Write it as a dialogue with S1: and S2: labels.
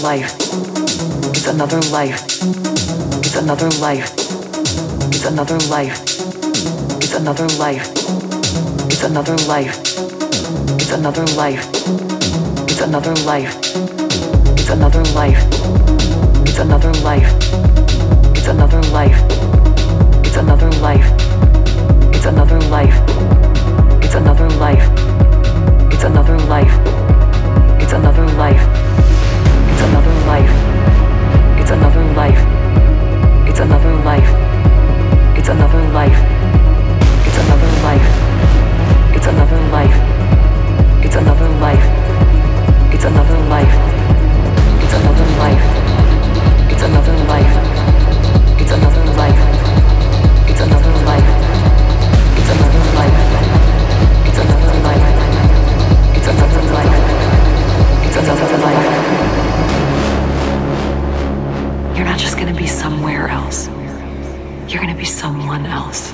S1: life. It's another life. It's another life. It's another life. It's another life. It's another life. It's another life. It's another life. It's another life. It's another life. It's another life. It's another life. It's another life. It's another life. It's another life. It's another life. It's another life. It's another life. It's another life. It's another life. It's another life. It's another life. It's another life. It's another life. It's another life. It's another life.
S2: not just going to be somewhere else, you're going to be someone else.